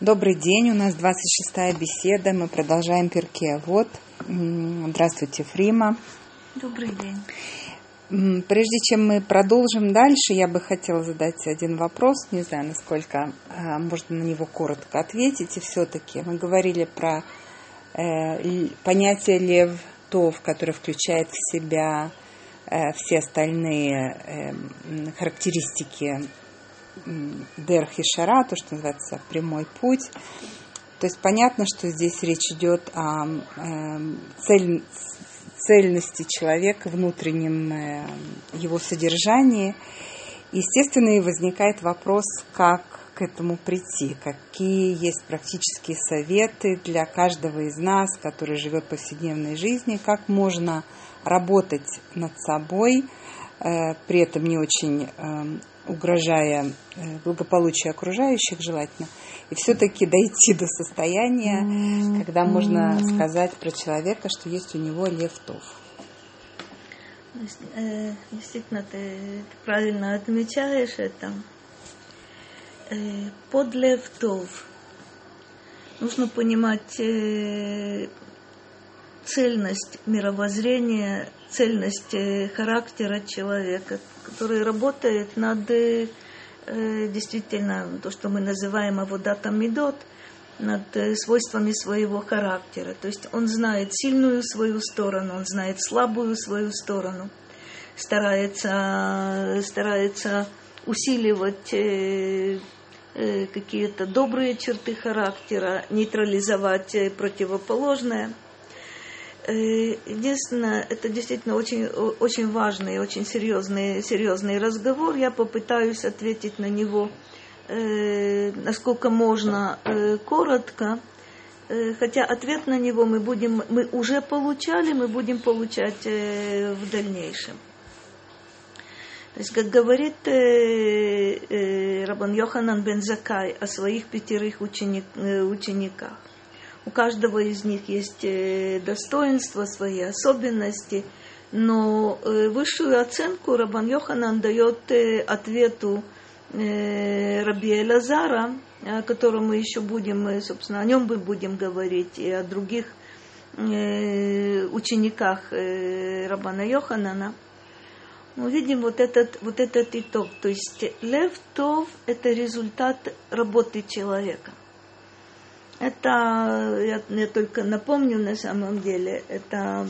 Добрый день, у нас 26-я беседа, мы продолжаем перке. Вот, здравствуйте, Фрима. Добрый день. Прежде чем мы продолжим дальше, я бы хотела задать один вопрос. Не знаю, насколько а, можно на него коротко ответить. И все-таки мы говорили про э, понятие лев тов, которое включает в себя э, все остальные э, характеристики Дерх и Шара, то, что называется прямой путь. То есть понятно, что здесь речь идет о э, цель, цельности человека, внутреннем э, его содержании. Естественно, и возникает вопрос, как к этому прийти, какие есть практические советы для каждого из нас, который живет повседневной жизнью, как можно работать над собой, э, при этом не очень э, угрожая э, благополучию окружающих желательно, и все-таки дойти до состояния, mm-hmm. когда можно сказать про человека, что есть у него левтов. Э, действительно, ты правильно отмечаешь это. Э, под левтов нужно понимать цельность мировоззрения, цельность характера человека, который работает над э, действительно то, что мы называем аводатом медот, над э, свойствами своего характера. То есть он знает сильную свою сторону, он знает слабую свою сторону, старается, старается усиливать э, какие-то добрые черты характера, нейтрализовать противоположное – единственное, это действительно очень, очень важный, очень серьезный, серьезный разговор. Я попытаюсь ответить на него э, насколько можно э, коротко, э, хотя ответ на него мы будем, мы уже получали, мы будем получать э, в дальнейшем. То есть, как говорит э, э, Рабан Йоханан бен Закай о своих пятерых ученик, э, учениках, у каждого из них есть э, достоинства, свои особенности, но э, высшую оценку Рабан Йоханан дает э, ответу Раби Элазара, о котором мы еще будем, собственно, о нем мы будем говорить, и о других учениках Рабана Йоханана, мы видим вот этот, вот этот итог. То есть лев тов – это результат работы человека. Это, я, я только напомню на самом деле, это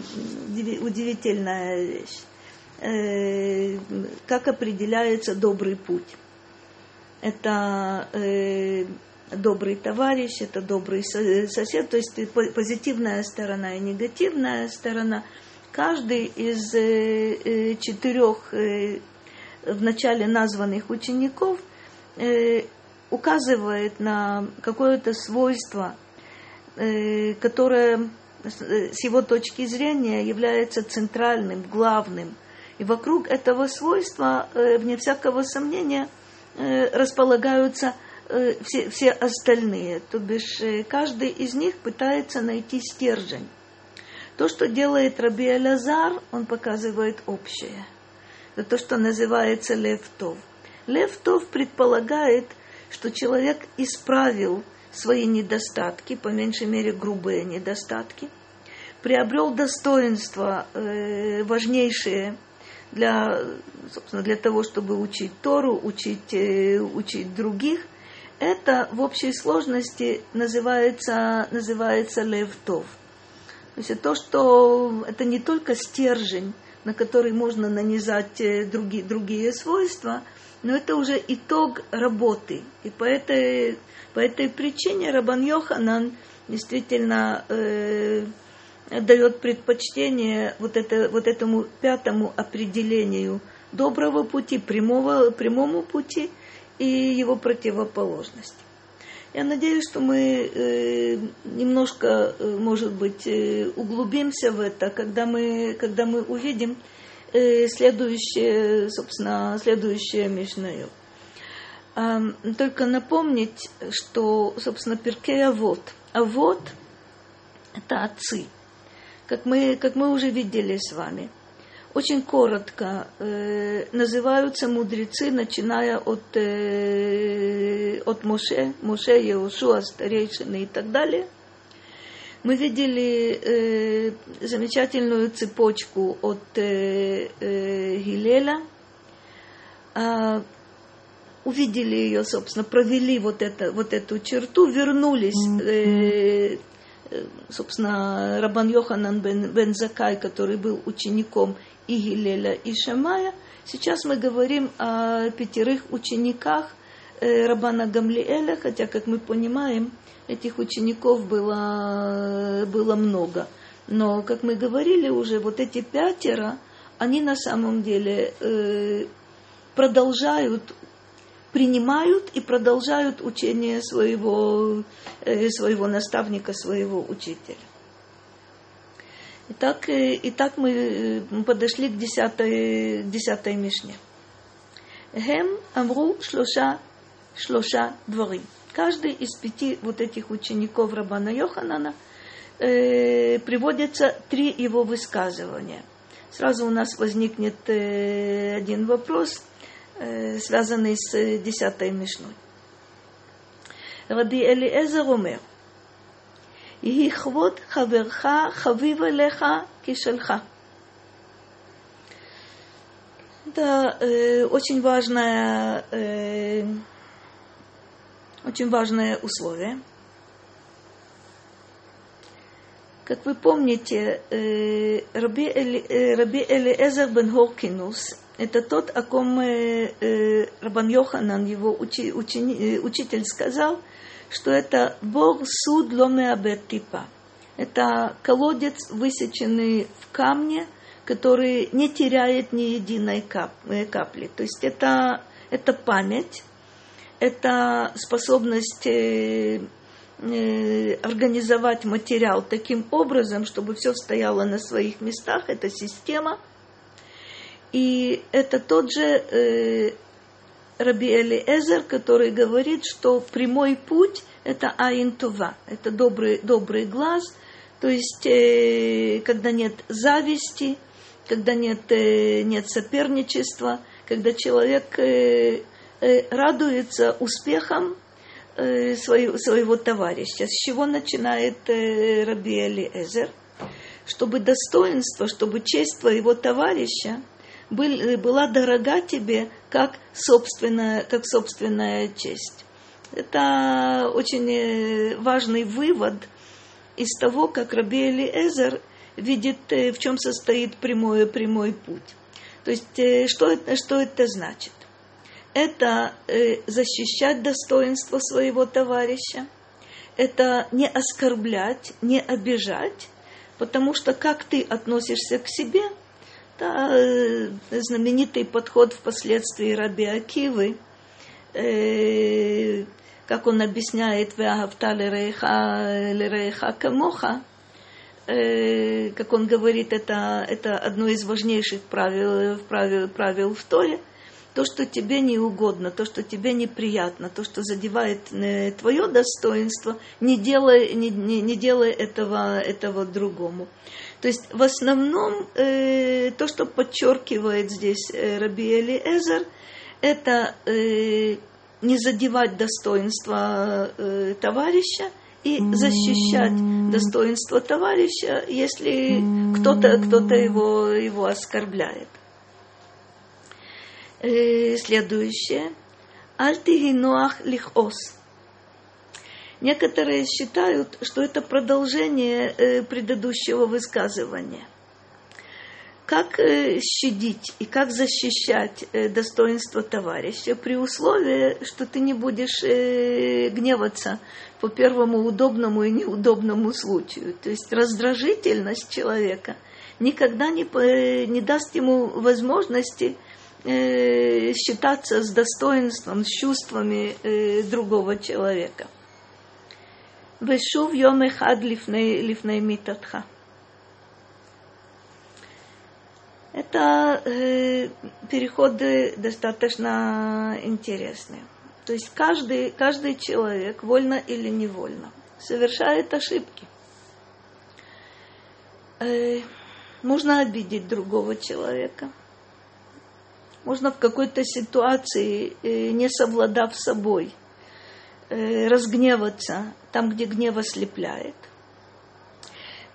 удивительная вещь. Э, как определяется добрый путь? Это э, добрый товарищ, это добрый сосед, то есть позитивная сторона и негативная сторона. Каждый из э, э четырех э, в начале названных учеников указывает на какое-то свойство, э, которое с его точки зрения является центральным, главным. И вокруг этого свойства, э, вне всякого сомнения, э, располагаются все, все остальные. То бишь каждый из них пытается найти стержень. То, что делает Раби Алязар, он показывает общее. Это то, что называется левтов. Левтов предполагает – что человек исправил свои недостатки, по меньшей мере грубые недостатки, приобрел достоинства э, важнейшие для, собственно, для того, чтобы учить Тору, учить, э, учить других. Это в общей сложности называется, называется левтов. То есть то, что это не только стержень, на который можно нанизать э, другие, другие свойства – но это уже итог работы. И по этой, по этой причине Рабан Йоханан действительно э, дает предпочтение вот, это, вот этому пятому определению доброго пути, прямого, прямому пути и его противоположности. Я надеюсь, что мы э, немножко, э, может быть, э, углубимся в это, когда мы, когда мы увидим, Э, следующее, собственно, следующее Мишнаю. Только напомнить, что, собственно, Перкея а вот. А вот это отцы. Как мы, как мы уже видели с вами. Очень коротко э, называются мудрецы, начиная от, э, от Моше, Моше, Еушуа, старейшины и так далее. Мы видели э, замечательную цепочку от э, э, Гилеля, э, увидели ее, собственно, провели вот, это, вот эту черту, вернулись э, э, собственно, Рабан Йоханан бен, бен Закай, который был учеником и Гилеля, и Шамая. Сейчас мы говорим о пятерых учениках э, Рабана Гамлиэля, хотя, как мы понимаем, этих учеников было, было много. Но, как мы говорили уже, вот эти пятеро, они на самом деле э, продолжают, принимают и продолжают учение своего, э, своего наставника, своего учителя. Итак, э, итак мы э, подошли к десятой, десятой Мишне. Хем амру шлоша, шлоша дворим. Каждый из пяти вот этих учеников Рабана Йоханана э, приводится три его высказывания. Сразу у нас возникнет э, один вопрос, э, связанный с десятой Мишной. Раби Элиэзер умер, יהי כבוד חברך חביב אליך כשלך. Это э, очень важное, э, очень важное условие. Как вы помните, э, Раби, Эли, э, Раби Элиэзер бен Хоркинус – это тот, о ком э, э, Рабан Йоханан, его учи, учени, э, учитель, сказал – что это Бог суд ломеабет типа. Это колодец, высеченный в камне, который не теряет ни единой кап, капли. То есть это, это память, это способность э, э, организовать материал таким образом, чтобы все стояло на своих местах, это система. И это тот же э, Раби Элиэзер, который говорит, что прямой путь – это аинтува, это добрый, добрый глаз, то есть э, когда нет зависти, когда нет, э, нет соперничества, когда человек э, э, радуется успехам э, своего, своего товарища. С чего начинает э, Раби Элиэзер? Чтобы достоинство, чтобы честь твоего товарища – был, была дорога тебе как собственная, как собственная честь. Это очень э, важный вывод из того, как Раби Элиэзер видит, э, в чем состоит прямой, прямой путь. То есть, э, что это, что это значит? Это защищать достоинство своего товарища, это не оскорблять, не обижать, потому что как ты относишься к себе – это э, знаменитый подход впоследствии Раби Акивы, э, как он объясняет «Веагавта лерейха камоха», э, как он говорит, это, это одно из важнейших правил, правил, правил в Торе, то, что тебе не угодно, то, что тебе неприятно, то, что задевает твое достоинство, не делай, не, не, не делай этого, этого другому. То есть в основном э, то, что подчеркивает здесь э, Раби Элиэзер, это э, не задевать достоинство э, товарища и защищать достоинство товарища, если кто-то кто его, его оскорбляет. Э, следующее. Альтигинуах лихос. Некоторые считают, что это продолжение э, предыдущего высказывания. Как э, щадить и как защищать э, достоинство товарища при условии, что ты не будешь гневаться по первому удобному и неудобному случаю. То есть раздражительность человека никогда не, не даст ему возможности считаться с достоинством, с чувствами другого человека. ושוב יום אחד לפני, לפני מיתתך. Это э, переходы достаточно интересные. То есть каждый, каждый человек, вольно или невольно, совершает ошибки. Э, можно обидеть другого человека. Можно в какой-то ситуации, э, не совладав собой, э, разгневаться там, где гнев ослепляет.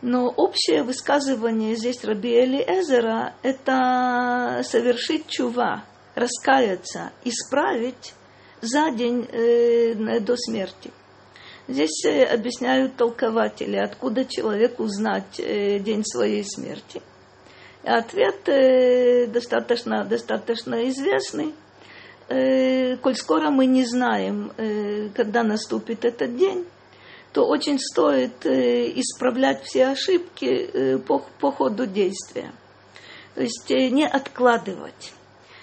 Но общее высказывание здесь Раби Элиэзера – это совершить чува, раскаяться, исправить за день э, до смерти. Здесь э, объясняют толкователи, откуда человек узнать э, день своей смерти. И ответ э, достаточно, достаточно известный. Э, коль скоро мы не знаем, э, когда наступит этот день, то очень стоит э, исправлять все ошибки по, по ходу действия. То есть не откладывать.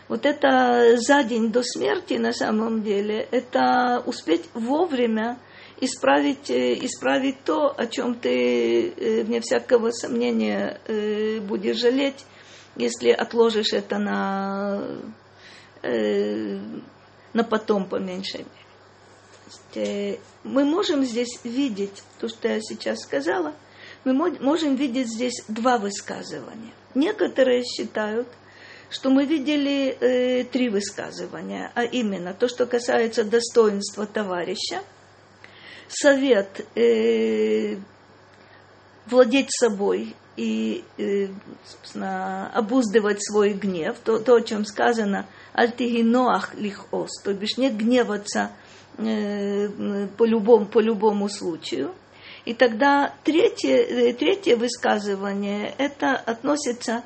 Вот это за день до смерти на самом деле, это успеть вовремя исправить, исправить то, о чем ты, вне всякого сомнения, будешь жалеть, если отложишь это на, на потом по меньшей мере. Э, мы можем здесь видеть то, что я сейчас сказала, мы можем видеть здесь два высказывания. Некоторые считают, что мы видели э, три высказывания, а именно то, что касается достоинства товарища, совет э, владеть собой и, э, собственно, обуздывать свой гнев, то, то о чем сказано, альтигиноах лихос, то бишь не гневаться Э, по любому, по любому случаю. И тогда третье, э, третье высказывание, это относится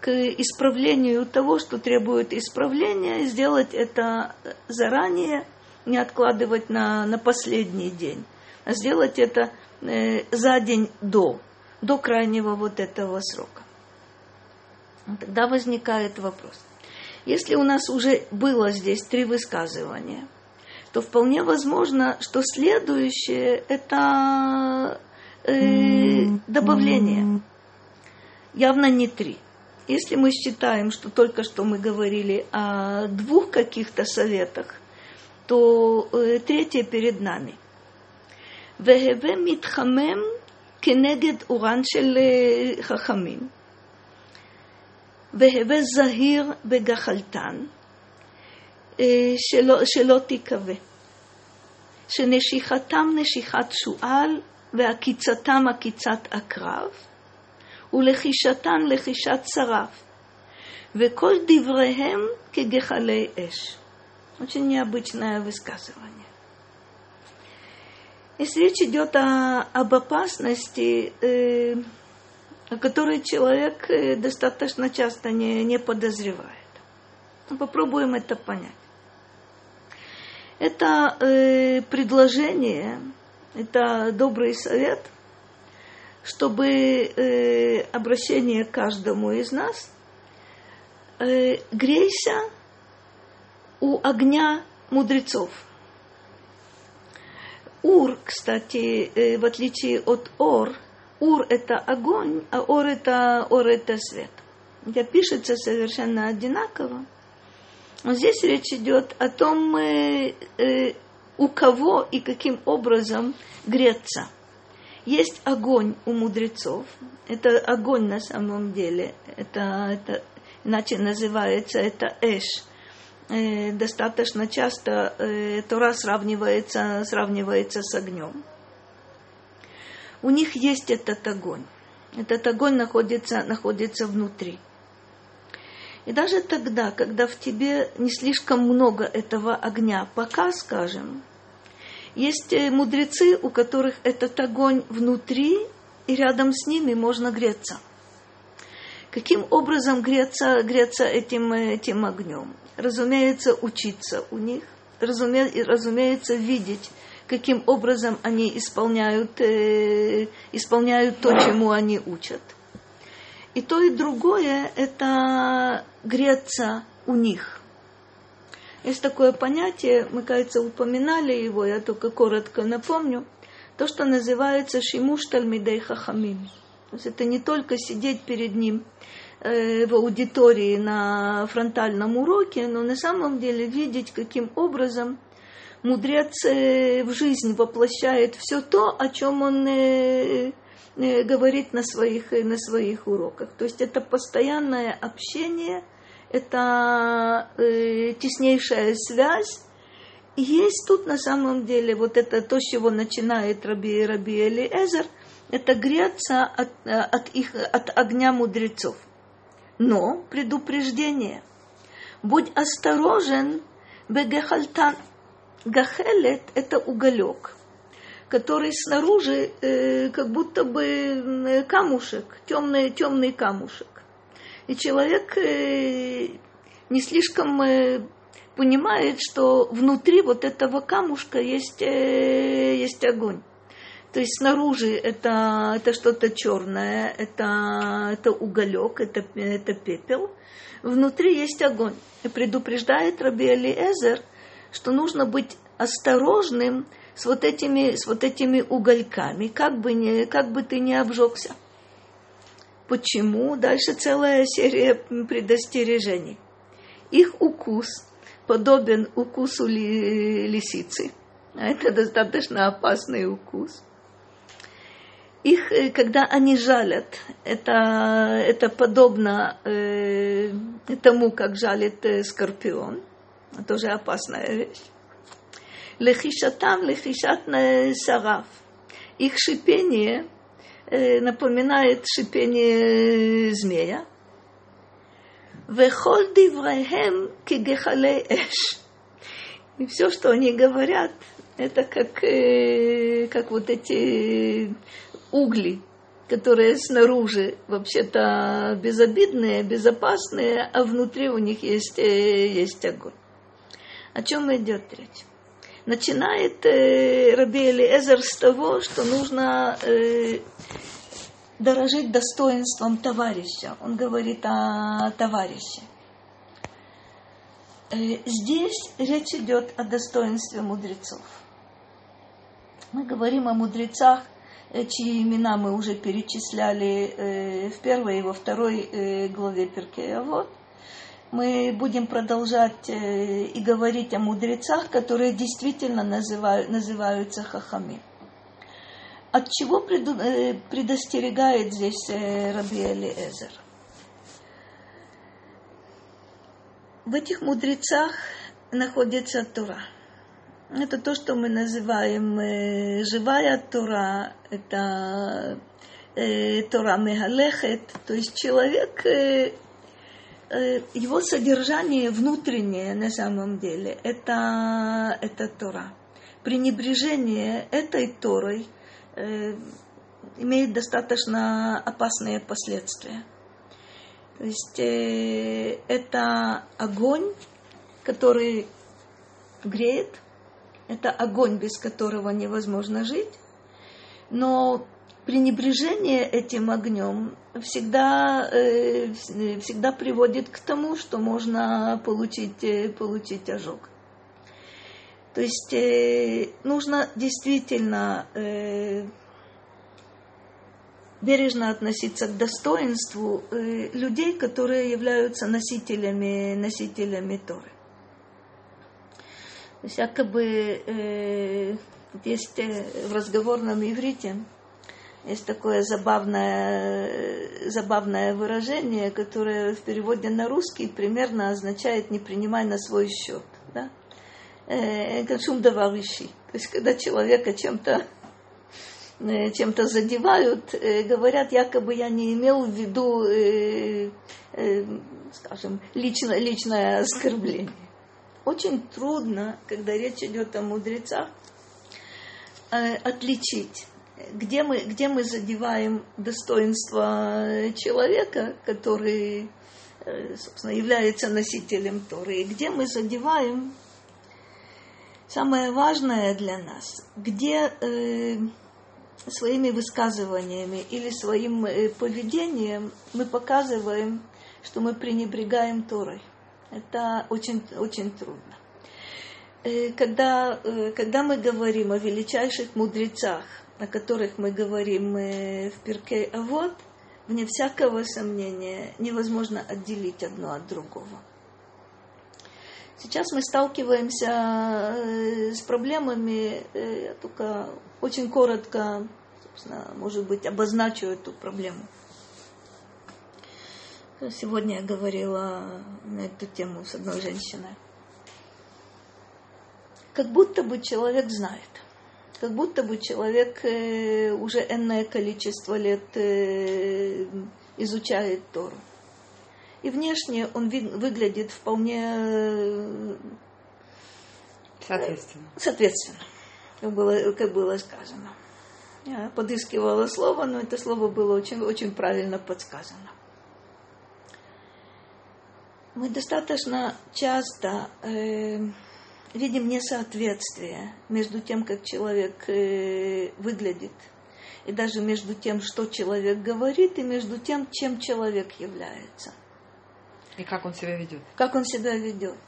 к исправлению того, что требует исправления, сделать это заранее, не откладывать на, на последний день, а сделать это э, за день до, до крайнего вот этого срока. Тогда возникает вопрос. Если у нас уже было здесь три высказывания, то вполне возможно, что следующее это э, м-м-м. добавление. Явно не три. Если мы считаем, что только что мы говорили о двух каких-то советах, то э, третье перед нами. Вегеве митхамем кенегед уран хахамим. והווה זהיר בגחלתן, שלא, שלא תיכווה. שנשיכתם נשיכת שועל ועקיצתם עקיצת עקרב, ולחישתן לחישת שרף, וכל דבריהם כגחלי אש. Очень необычное высказывание. Если речь идет о, об опасности, э, о которой человек э, достаточно часто не, не подозревает. Попробуем это понять. Это э, предложение, это добрый совет, чтобы э, обращение к каждому из нас э, грейся у огня мудрецов. Ур, кстати, э, в отличие от ор, ур это огонь, а ор это, ор это свет. Это пишется совершенно одинаково. Но здесь речь идет о том, э, э, у кого и каким образом греться. Есть огонь у мудрецов. Это огонь на самом деле. Это, это иначе называется это эш. Э, достаточно часто э, Тора сравнивается, сравнивается с огнем. У них есть этот огонь. Этот огонь находится, находится внутри. И даже тогда, когда в тебе не слишком много этого огня, пока, скажем, есть э, мудрецы, у которых этот огонь внутри, и рядом с ними можно греться. Каким образом греться, греться этим, э, этим огнем? Разумеется, учиться у них, разуме, разумеется, видеть, каким образом они исполняют, э, исполняют то, чему они учат – и то, и другое – это греться у них. Есть такое понятие, мы, кажется, упоминали его, я только коротко напомню, то, что называется шимуш тальмидей хахамим. То есть это не только сидеть перед ним э, в аудитории на фронтальном уроке, но на самом деле видеть, каким образом мудрец э, в жизнь воплощает все то, о чем он э, э, говорит на своих, на своих уроках. То есть это постоянное общение, это теснейшая связь. Есть тут на самом деле вот это то, с чего начинает Раби, Раби Элиэзер, это греться от, от, их, от огня мудрецов. Но предупреждение. Будь осторожен, бегехальтан. Гахелет – это уголек, который снаружи э, как будто бы камушек, темный, темный камушек. И человек э, не слишком э, понимает, что внутри вот этого камушка есть, э, есть огонь. То есть снаружи это, это что-то черное, это, это уголек, это, это пепел. Внутри есть огонь. И предупреждает Раби Элиэзер, что нужно быть осторожным с вот этими, с вот этими угольками, как бы, не, как бы ты не обжегся. Почему? Дальше целая серия предостережений. Их укус подобен укусу ли, лисицы. А это достаточно опасный укус их, э, когда они жалят, это, это подобно э, тому, как жалит э, скорпион. Тоже опасная вещь. Лехишатам, лехишат сараф. Их шипение э, напоминает шипение змея. Вехол диврахем кигехалей эш. И все, что они говорят, это как, э, как вот эти угли, которые снаружи вообще-то безобидные, безопасные, а внутри у них есть, э, есть огонь. О чем идет речь? Начинает э, Раби Элиэзер с того, что нужно э, дорожить достоинством товарища. Он говорит о товарище. Э, здесь речь идет о достоинстве мудрецов. Мы говорим о мудрецах – чьи имена мы уже перечисляли э, в первой и во второй э, главе Перкея. Вот. Мы будем продолжать э, и говорить о мудрецах, которые действительно называют, называются хахами. От чего предостерегает здесь Раби Элиэзер? В этих мудрецах находится Тура – это то, что мы называем э, живая Тора, это э, Тора Мехалехет, то есть человек, э, э, его содержание внутреннее на самом деле, это, это Тора. Пренебрежение этой Торой э, имеет достаточно опасные последствия. То есть э, это огонь, который греет, это огонь, без которого невозможно жить. Но пренебрежение этим огнем всегда, э, всегда приводит к тому, что можно получить, э, получить ожог. То есть э, нужно действительно бережно относиться к достоинству людей, которые являются носителями, носителями Торы. То есть якобы э, есть э, в разговорном иврите есть такое забавное, забавное выражение, которое в переводе на русский примерно означает «не принимай на свой счет». Да? Шум даварищи. То есть, когда человека чем-то э, чем-то задевают, э, говорят, якобы я не имел в виду, скажем, лично, личное оскорбление очень трудно, когда речь идет о мудрецах, э, отличить, где мы, где мы задеваем достоинство человека, который, э, собственно, является носителем Торы, и где мы задеваем самое важное для нас, где э, своими высказываниями или своим э, поведением мы показываем, что мы пренебрегаем Торой. Это очень, очень трудно. Э, когда, э, когда мы говорим о величайших мудрецах, о которых мы говорим э, в Пирке а вот, вне всякого сомнения, невозможно отделить одно от другого. Сейчас мы сталкиваемся с проблемами, я только очень коротко собственно, может быть, обозначу эту проблему. Сегодня я говорила на эту тему с одной женщиной. Как будто бы человек знает, как будто бы человек э, уже энное количество лет э, изучает Тору. И внешне он выглядит вполне э, соответственно. Соответственно, как было, как было сказано. Я подыскивала слово, но это слово было очень, очень правильно подсказано мы достаточно часто э, видим несоответствие между тем, как человек э, выглядит, и даже между тем, что человек говорит, и между тем, чем человек является. И как он себя ведет. Как он себя ведет.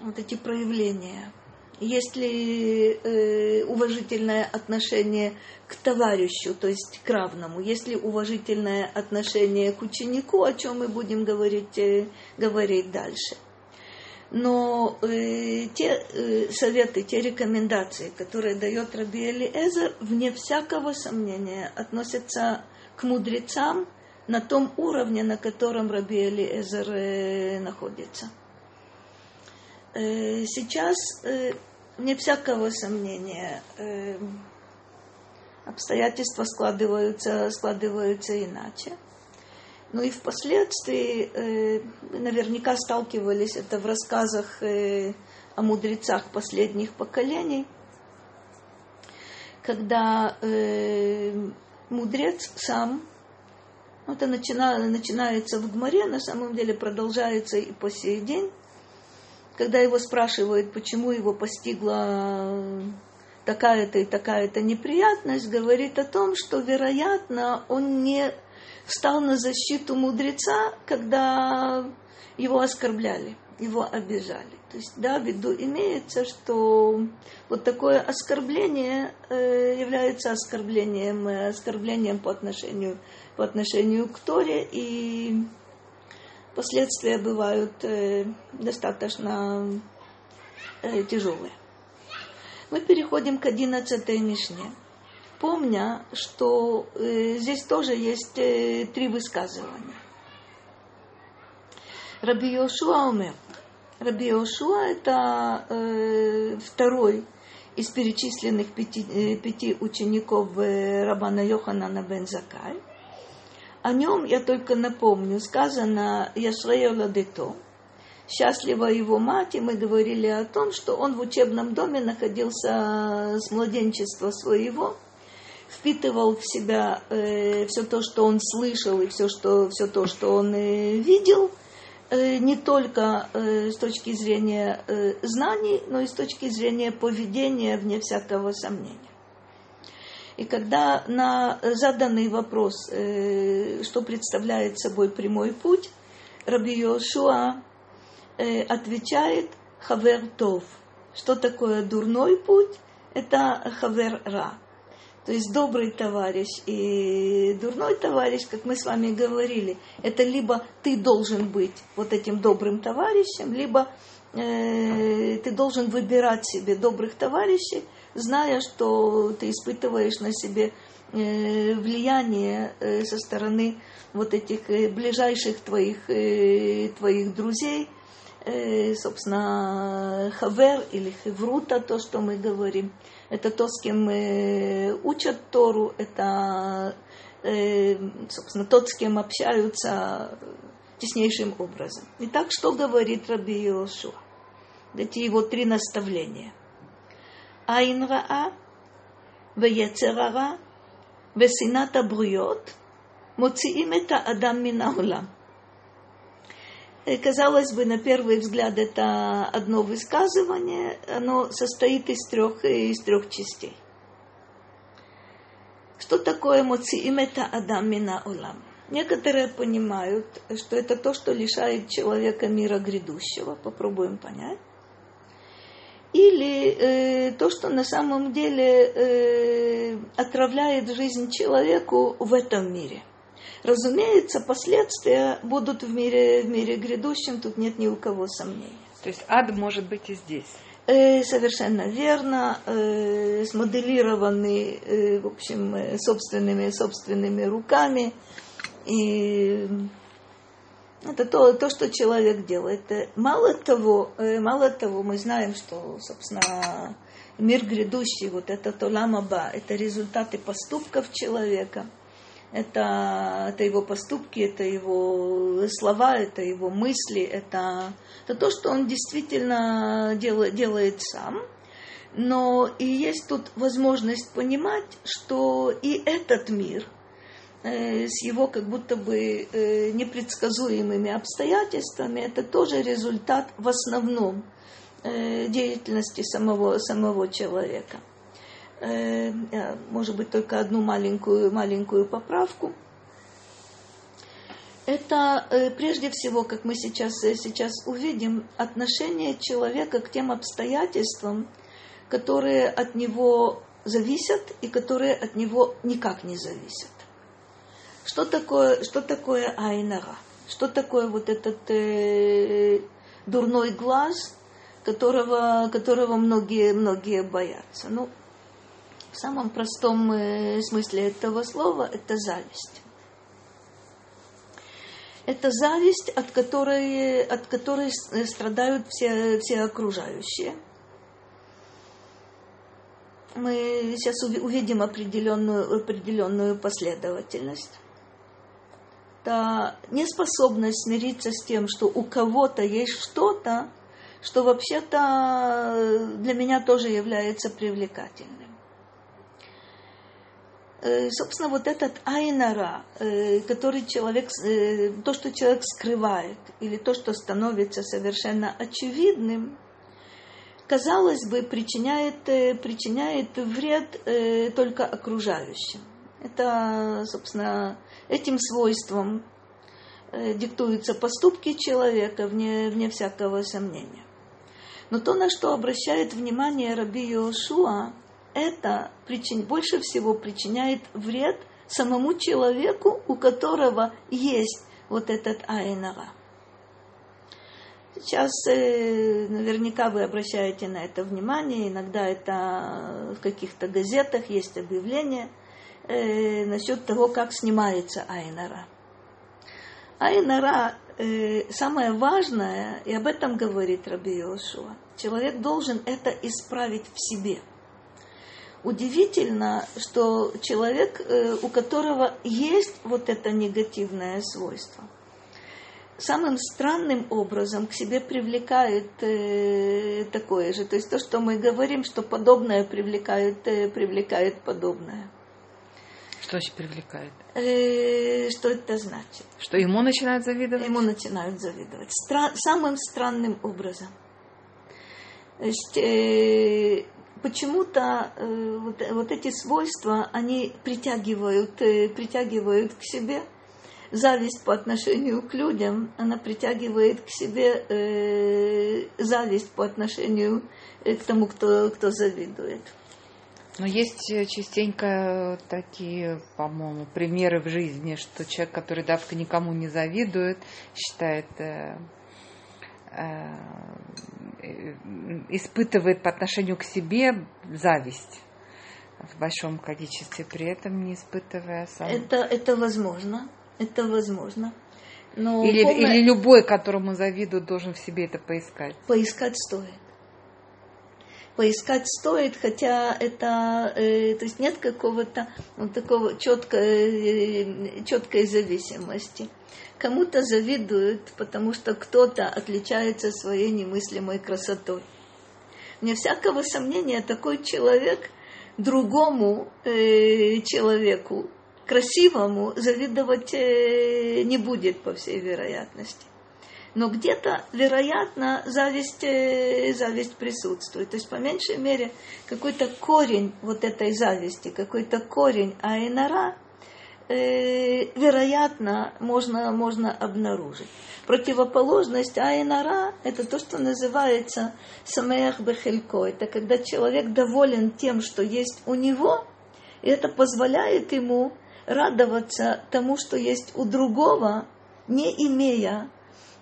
Вот эти проявления есть ли э, уважительное отношение к товарищу, то есть к равному, есть ли уважительное отношение к ученику, о чем мы будем говорить, э, говорить дальше. Но э, те э, советы, те рекомендации, которые дает Раби Элиэзер, вне всякого сомнения относятся к мудрецам на том уровне, на котором Раби Элиэзер э, находится. Э, сейчас э, не всякого сомнения, э, обстоятельства складываются, складываются иначе. Ну и впоследствии э, наверняка сталкивались это в рассказах э, о мудрецах последних поколений, когда э, мудрец сам, ну, это начина, начинается в Гмаре, на самом деле продолжается и по сей день, когда его спрашивают, почему его постигла такая-то и такая-то неприятность, говорит о том, что, вероятно, он не встал на защиту мудреца, когда его оскорбляли, его обижали. То есть, да, в виду имеется, что вот такое оскорбление э, является оскорблением, э, оскорблением по отношению, по отношению к Торе, и последствия бывают э, достаточно тяжелые. Мы переходим к одиннадцатой Мишне, помня, что э, здесь тоже есть э, три высказывания. Раби Йошуа умер. Раби Йошуа это э, второй из перечисленных пяти, э, пяти учеников э, Рабана Йоханана бен Закай – о нем я только напомню, сказано Яшрея Ладето, счастлива его мать, и мы говорили о том, что он в учебном доме находился с младенчества своего, впитывал в себя э, все то, что он слышал, и все, что, все то, что он э, видел, э, не только э, с точки зрения э, знаний, но и с точки зрения поведения, вне всякого сомнения. И когда на заданный вопрос, э, что представляет собой прямой путь, Раби Йошуа э, отвечает Хавер Тов. Что такое дурной путь? Это Хавер Ра. То есть добрый товарищ и дурной товарищ, как мы с вами говорили, это либо ты должен быть вот этим добрым товарищем, либо э, ты должен выбирать себе добрых товарищей, зная, что ты испытываешь на себе э, влияние э, со стороны вот этих э, ближайших твоих, твоих друзей, Э, собственно, хавер или хеврута, то, что мы говорим. Это то, с кем э, учат Тору, это, э, собственно, тот, с кем общаются теснейшим образом. Итак, что говорит Раби Иошуа? Эти его три наставления. Айнраа, Вецерара, Весината Бруйот, Моциим это Адам Минаулам – Казалось бы, на первый взгляд, это одно высказывание, оно состоит из трех, из трех частей. Что такое моциим это адам улам? Некоторые понимают, что это то, что лишает человека мира грядущего. Попробуем понять или э, то, что на самом деле э, отравляет жизнь человеку в этом мире. Разумеется, последствия будут в мире, в мире грядущем, тут нет ни у кого сомнений. То есть ад может быть и здесь. Э, совершенно верно, э, смоделированы, э, в общем, собственными, собственными руками. И это то, то, что человек делает. Мало того, мало того, мы знаем, что, собственно, мир грядущий, вот это толамаба, это результаты поступков человека. Это, это его поступки, это его слова, это его мысли, это, это то, что он действительно делает, делает сам. Но и есть тут возможность понимать, что и этот мир э, с его как будто бы э, непредсказуемыми обстоятельствами, это тоже результат в основном Э, деятельности самого, самого человека. Э, может быть, только одну маленькую, маленькую поправку. Это э, прежде всего, как мы сейчас, сейчас увидим, отношение человека к тем обстоятельствам, которые от него зависят и которые от него никак не зависят. Что такое, что такое айнара? Что такое вот этот э, дурной глаз, которого, которого многие, многие боятся. Ну, в самом простом э, смысле этого слова это зависть. Это зависть, от которой, от которой страдают все, все окружающие. Мы сейчас увидим определенную, определенную последовательность. Это неспособность смириться с тем, что у кого-то есть что-то, что вообще-то э, для меня тоже является привлекательным. Э, собственно, вот этот айнара, э, который человек, то, что человек скрывает, или то, что становится совершенно очевидным, казалось бы, причиняет, причиняет вред только окружающим. Это, собственно, этим свойством диктуются поступки человека, вне, вне всякого сомнения. Но то, на что обращает внимание Раби Йошуа, это причин, больше всего причиняет вред самому человеку, у которого есть вот этот айнара. Сейчас э, наверняка вы обращаете на это внимание, иногда это в каких-то газетах есть объявление э, насчет того, как снимается айнара. Айнара э, самое важное, и об этом говорит Раби Йошуа, человек должен это исправить в себе. Удивительно, что человек, э, у которого есть вот это негативное свойство, самым странным образом к себе привлекает э, такое же. То есть то, что мы говорим, что подобное привлекает, э, привлекает подобное. Что значит привлекает? Что это значит? Что ему начинают завидовать? Ему начинают завидовать. Стра- самым странным образом. Значит, э, почему-то э, вот, вот эти свойства, они притягивают, э, притягивают к себе зависть по отношению к людям, она притягивает к себе э, зависть по отношению э, к тому, кто, кто завидует. Но есть э, частенько такие, по-моему, примеры в жизни, что человек, который давка никому не завидует, считает, э, э, испытывает по отношению к себе зависть в большом количестве, при этом не испытывая сам. Это, это возможно, это возможно. Но или, помня... или любой, которому завидуют, должен в себе это поискать. Поискать стоит поискать стоит, хотя это, э, то есть нет какого-то вот такого четкой, э, четкой зависимости. Кому-то завидуют, потому что кто-то отличается своей немыслимой красотой. Вне всякого сомнения, такой человек другому э, человеку, красивому, завидовать э, не будет, по всей вероятности но где-то, вероятно, зависть, э, зависть присутствует. То есть, по меньшей мере, какой-то корень вот этой зависти, какой-то корень айнара, э, вероятно, можно, можно обнаружить. Противоположность айнара – это то, что называется самеях бехелько. Это когда человек доволен тем, что есть у него, и это позволяет ему радоваться тому, что есть у другого, не имея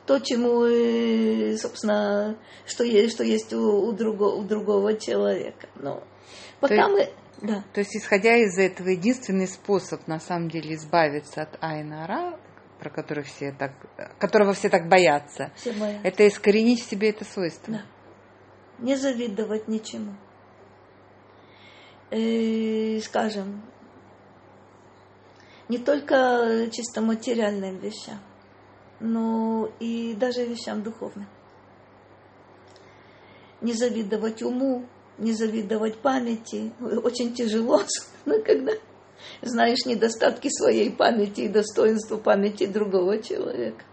то, чему, э, собственно, что есть, что есть у, у, другого, у другого человека. Но пока то мы... Да. То есть, исходя из этого, единственный способ, на самом деле, избавиться от Айнара, про который все так, которого все так боятся, все боятся. это искоренить в себе это свойство. Да. Не завидовать ничему. И, скажем, не только чисто материальным вещам, но и даже вещам духовным. Не завидовать уму, не завидовать памяти. Очень тяжело, когда знаешь недостатки своей памяти и достоинства памяти другого человека.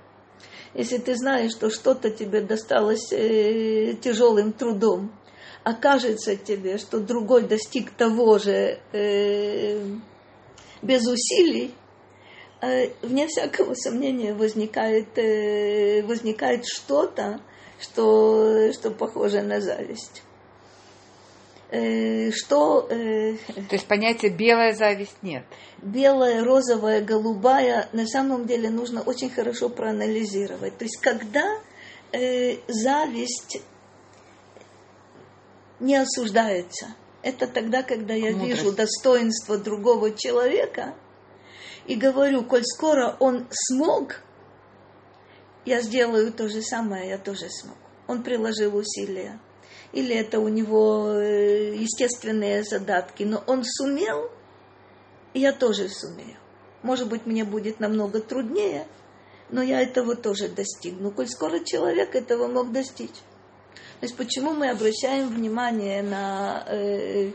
Если ты знаешь, что что-то тебе досталось э, тяжелым трудом, окажется тебе, что другой достиг того же э, без усилий, э, вне всякого сомнения возникает, возникает что-то, что, что похоже на зависть. Э, что... Э, То есть понятия белая зависть нет? Белая, розовая, голубая на самом деле нужно очень хорошо проанализировать. То есть когда э, зависть не осуждается, это тогда, когда я Мудрость. вижу достоинство другого человека и говорю, коль скоро он смог, я сделаю то же самое, я тоже смогу. Он приложил усилия или это у него э, естественные задатки, но он сумел, и я тоже сумею. Может быть, мне будет намного труднее, но я этого тоже достигну. Коль скоро человек этого мог достичь. То есть почему мы обращаем внимание на э,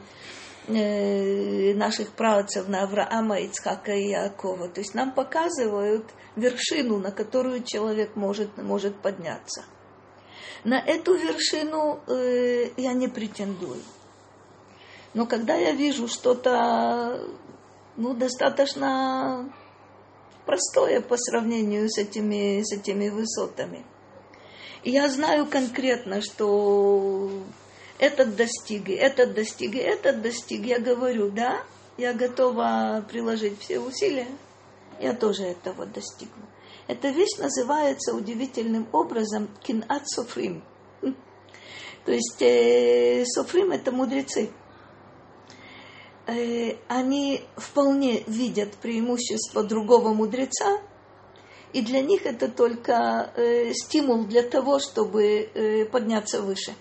э, наших правцев, на Авраама, Ицхака и Якова? То есть нам показывают вершину, на которую человек может, может подняться – на эту вершину э, я не претендую. Но когда я вижу что-то ну, достаточно простое по сравнению с этими, с этими высотами, я знаю конкретно, что этот достиг, этот достиг, этот достиг, я говорю, да, я готова приложить все усилия, я тоже этого достигну. Эта вещь называется удивительным образом кинат софрим. То есть э, софрим это мудрецы. Э, они вполне видят преимущество другого мудреца, и для них это только э, стимул для того, чтобы э, подняться выше.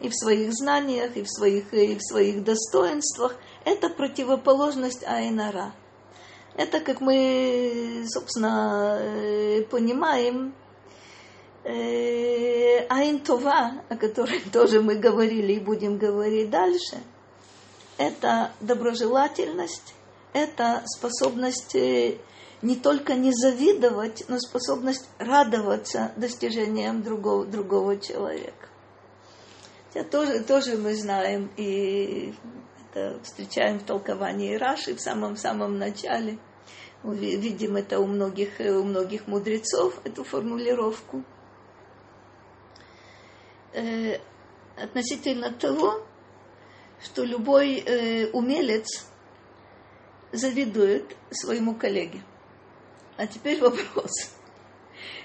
И в своих знаниях, и в своих, и в своих достоинствах. Это противоположность Айнара – это, как мы, собственно, э, понимаем, э, Айнтова, о которой тоже мы говорили и будем говорить дальше, это доброжелательность, это способность э, не только не завидовать, но способность радоваться достижениям другого, другого человека. Это тоже, тоже мы знаем и это встречаем в толковании Раши в самом-самом начале. Видим это у многих, у многих мудрецов, эту формулировку. Э, относительно того, что любой э, умелец завидует своему коллеге. А теперь вопрос.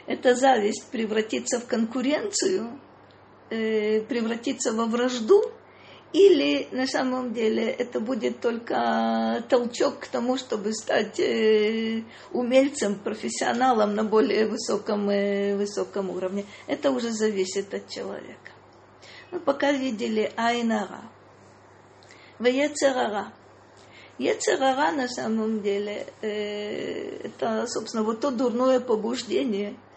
Эта зависть превратится в конкуренцию, э, превратится во вражду – или на самом деле это будет только толчок к тому, чтобы стать э, умельцем, профессионалом на более высоком, э, высоком уровне. Это уже зависит от человека. Мы пока видели Айнара. Вецерара. Ецерара на самом деле э, это, собственно, вот то дурное побуждение –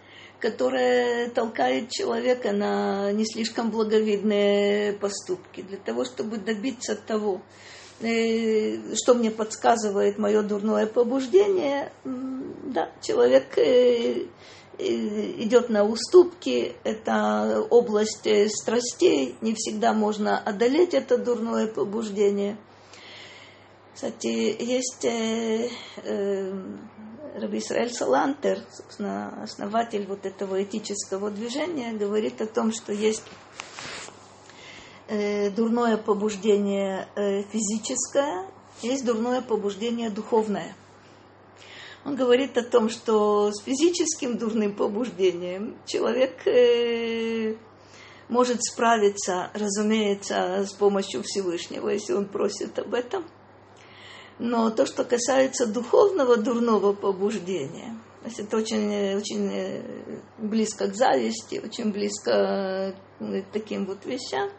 которая толкает человека на не слишком благовидные поступки, для того, чтобы добиться того, э, что мне подсказывает мое дурное побуждение, да, человек э, э, идет на уступки, это область страстей, не всегда можно одолеть это дурное побуждение. Кстати, есть Раби Исраэль Салантер, собственно, основатель вот этого этического движения, говорит о том, что есть э, дурное побуждение э, физическое, есть дурное побуждение духовное. Он говорит о том, что с физическим дурным побуждением человек э, может справиться, разумеется, с помощью Всевышнего, если он просит об этом. Но то, что касается духовного дурного побуждения, это очень, очень близко к зависти, очень близко к таким вот вещам.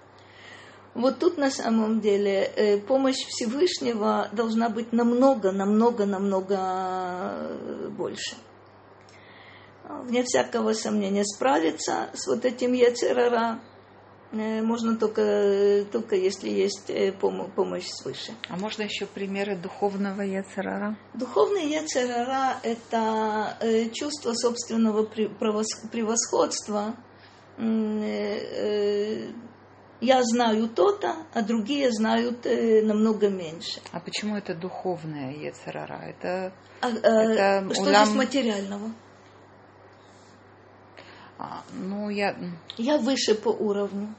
Вот тут на самом деле э, помощь Всевышнего должна быть намного, намного, намного больше вне всякого сомнения, справиться с вот этим Ецерара э, можно только, только если есть э, помощь свыше. А можно еще примеры духовного Ецерара? Духовный Ецерара – это э, чувство собственного превосходства. Я знаю то-то, а другие знают намного меньше. А почему это духовное Ецерара? Это, а, это что улам... здесь материального? А, ну, я... Я выше по уровню.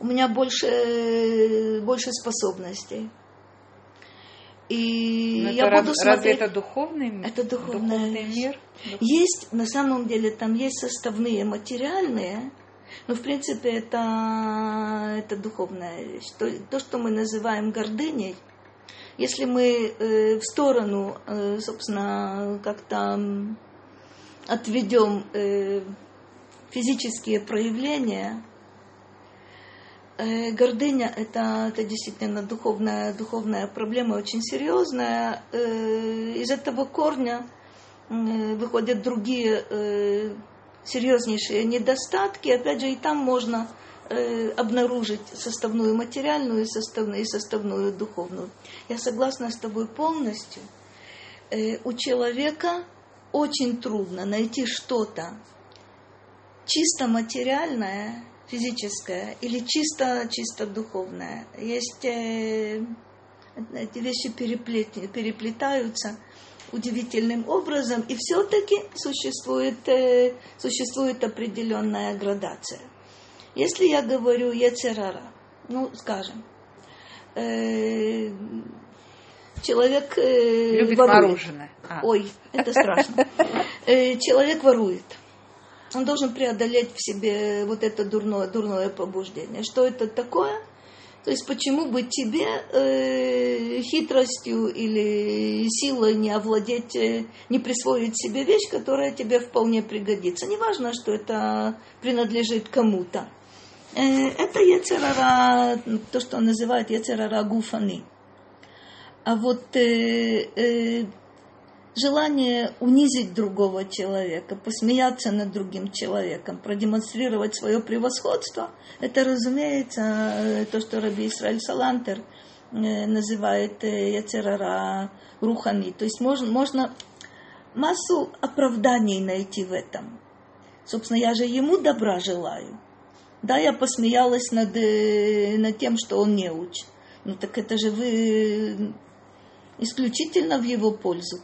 У меня больше, больше способностей. И Но я это буду разве смотреть... это духовный, мир? это духовная духовный мир? Есть, на самом деле, там есть составные материальные, но, в принципе, это, это духовная вещь. То, то, что мы называем гордыней, если мы э, в сторону, э, собственно, как-то отведем э, физические проявления, э, гордыня это, это действительно духовная, духовная проблема, очень серьезная. Э, из этого корня э, выходят другие серьезнейшие недостатки. Опять же, и там можно обнаружить составную материальную и составную, и составную духовную. Я согласна с тобой полностью. У человека очень трудно найти что-то чисто материальное, физическое или чисто, чисто духовное. Есть э, эти вещи переплет, переплетаются удивительным образом, и все-таки существует, э, существует определенная градация. Если я говорю Ецерара, ну, скажем, э, человек э, Любит ворует. мороженое. А. Ой, это страшно. Э, человек ворует. Он должен преодолеть в себе вот это дурное, дурное побуждение. Что это такое? То есть почему бы тебе э, хитростью или силой не овладеть, э, не присвоить себе вещь, которая тебе вполне пригодится. Неважно, что это принадлежит кому-то. Э, это яцерара, то, что он называет яцерара гуфани. А вот э, э, желание унизить другого человека, посмеяться над другим человеком, продемонстрировать свое превосходство, это, разумеется, э, то, что Раби Исраиль Салантер э, называет э, Яцерара Рухани. То есть можно, можно массу оправданий найти в этом. Собственно, я же ему добра желаю. Да, я посмеялась над, над тем, что он не учит. Ну так это же вы исключительно в его пользу.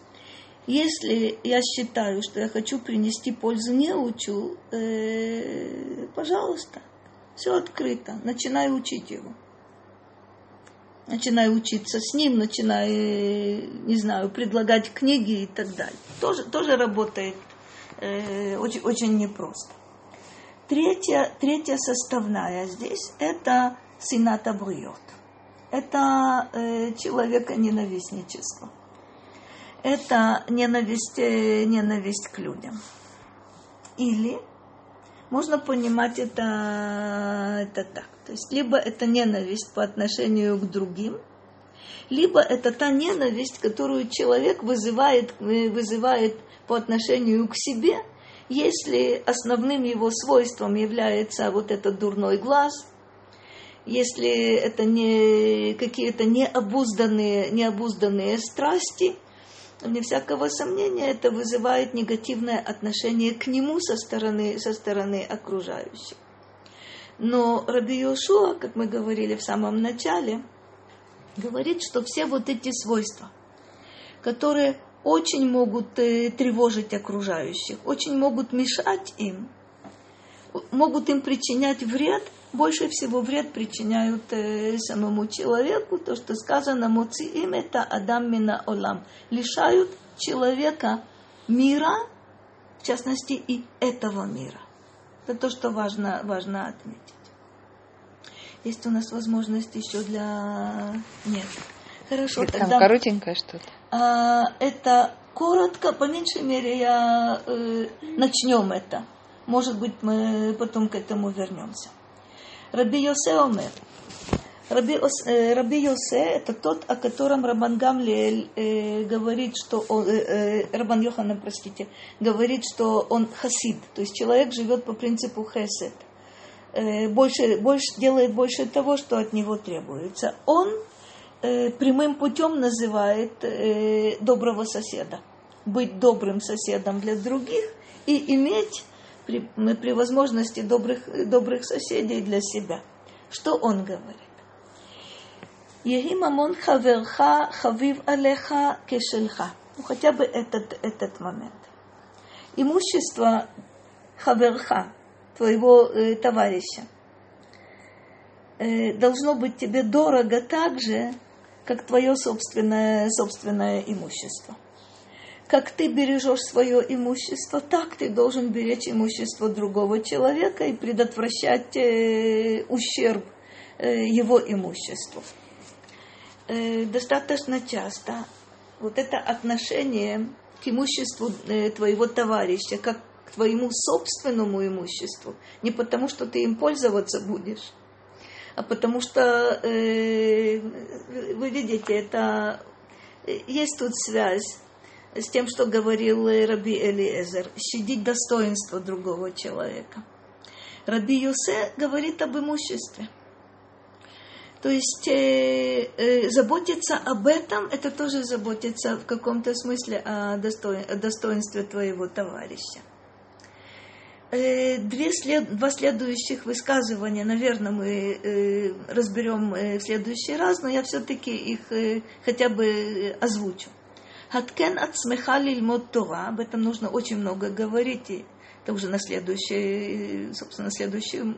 Если я считаю, что я хочу принести пользу неучу, э, пожалуйста, все открыто, начинай учить его. Начинай учиться с ним, начинай, не знаю, предлагать книги и так далее. Тоже, тоже работает э, очень, очень непросто. Третья, третья составная здесь – это сината бриот это э, человека ненавистничество. Это ненависть, э, ненависть к людям. Или можно понимать это, это так. То есть либо это ненависть по отношению к другим, либо это та ненависть, которую человек вызывает, э, вызывает по отношению к себе, если основным его свойством является вот этот дурной глаз – если это не какие-то необузданные, необузданные страсти, вне всякого сомнения, это вызывает негативное отношение к нему со стороны, со стороны окружающих. Но Раби Йошуа, как мы говорили в самом начале, говорит, что все вот эти свойства, которые очень могут э, тревожить окружающих, очень могут мешать им, могут им причинять вред – больше всего вред причиняют э, самому человеку, то, что сказано «Моци им это Адам мина олам», лишают человека мира, в частности и этого мира. Это то, что важно, важно отметить. Есть у нас возможность еще для... Нет. Хорошо, Там тогда... коротенькое что-то. А, это коротко, по меньшей мере, я э, начнем это. Может быть, мы потом к этому вернемся. Раби Йосе Омер. Раби, э, Раби Йосе – это тот, о котором Рабан Гамлиэль э, говорит, что он, э, э, Рабан Йоханан, простите, говорит, что он хасид, то есть человек живет по принципу хесед, э, больше, больше, делает больше того, что от него требуется. Он э, прямым путем называет доброго соседа. Быть добрым соседом для других и иметь при, при возможности добрых, добрых соседей для себя. Что он говорит? Ехи мамон хаверха хавив алеха кешельха. Ну, хотя бы этот, этот момент. Имущество хаверха, твоего э, товарища, э, должно быть тебе дорого так же, как твое собственное, собственное имущество как ты бережешь свое имущество, так ты должен беречь имущество другого человека и предотвращать э, ущерб э, его имуществу. Э, достаточно часто вот это отношение к имуществу э, твоего товарища, как к твоему собственному имуществу, не потому что ты им пользоваться будешь, а потому что, э, вы видите, это э, есть тут связь с тем, что говорил Раби Элиезер, щадить достоинство другого человека. Раби Юсе говорит об имуществе. То есть э, э, заботиться об этом, это тоже заботиться в каком-то смысле о, достоин, о достоинстве твоего товарища. Э, две след, два следующих высказывания, наверное, мы э, разберем э, в следующий раз, но я все-таки их э, хотя бы озвучу. Хаткен от смеха лильмот Тора. Об этом нужно очень много говорить. И это уже на следующей, собственно, на следующей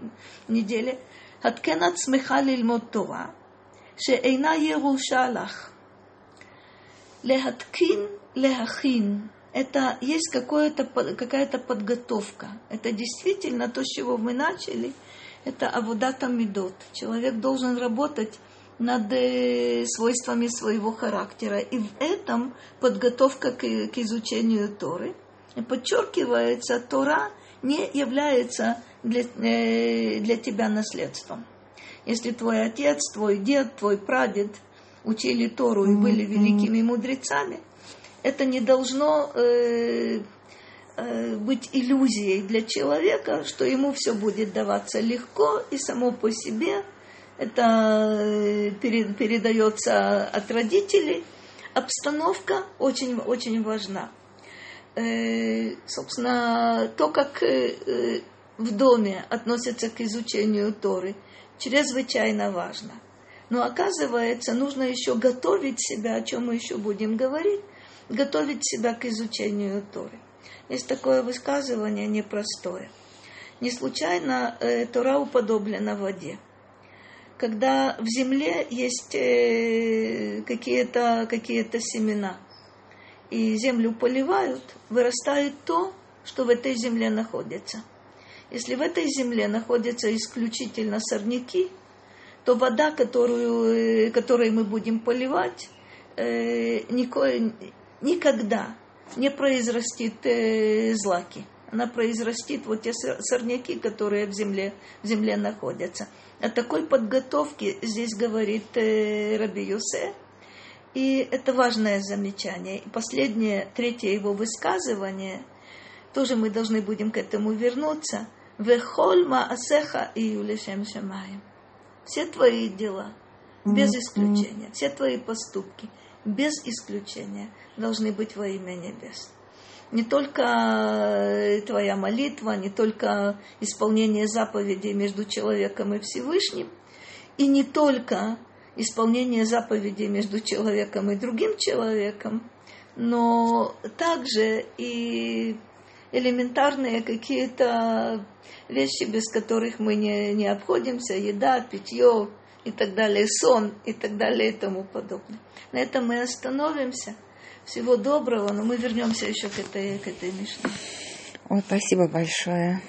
неделе. Хаткен от смеха лильмот Тора. Шеэйна еруша лах. Лехаткин, лехахин. Это есть какая-то какая подготовка. Это действительно то, с чего мы начали. Это авудата медот. Человек должен работать над э, свойствами своего характера. И в этом подготовка к, к изучению Торы. И подчеркивается, Тора не является для, э, для тебя наследством. Если твой отец, твой дед, твой прадед учили Тору и были великими мудрецами, это не должно э, э, быть иллюзией для человека, что ему все будет даваться легко и само по себе – это э, передается от родителей. Обстановка очень, очень важна. Э, собственно, то, как э, в доме относятся к изучению Торы, чрезвычайно важно. Но оказывается, нужно еще готовить себя, о чем мы еще будем говорить, готовить себя к изучению Торы. Есть такое высказывание непростое. Не случайно э, Тора уподоблена воде когда в земле есть э, какие-то какие семена, и землю поливают, вырастает то, что в этой земле находится. Если в этой земле находятся исключительно сорняки, то вода, которую, э, которой мы будем поливать, э, никое, никогда не произрастит злаки. Она произрастит вот те сорняки, которые в земле, в земле находятся. О такой подготовке здесь говорит э, Раби Юсе. И это важное замечание. И последнее, третье его высказывание, тоже мы должны будем к этому вернуться. Вехольма асеха и юлешем шамаем. Все твои дела, без исключения, все твои поступки, без исключения, должны быть во имя небес не только э, твоя молитва, не только исполнение заповедей между человеком и Всевышним, и не только исполнение заповедей между человеком и другим человеком, но также и элементарные какие-то вещи, без которых мы не, не обходимся, еда, питье и так далее, сон и так далее и тому подобное. На этом мы остановимся. Всего доброго, но мы вернемся еще к этой, к этой Мишне. Ой, спасибо большое.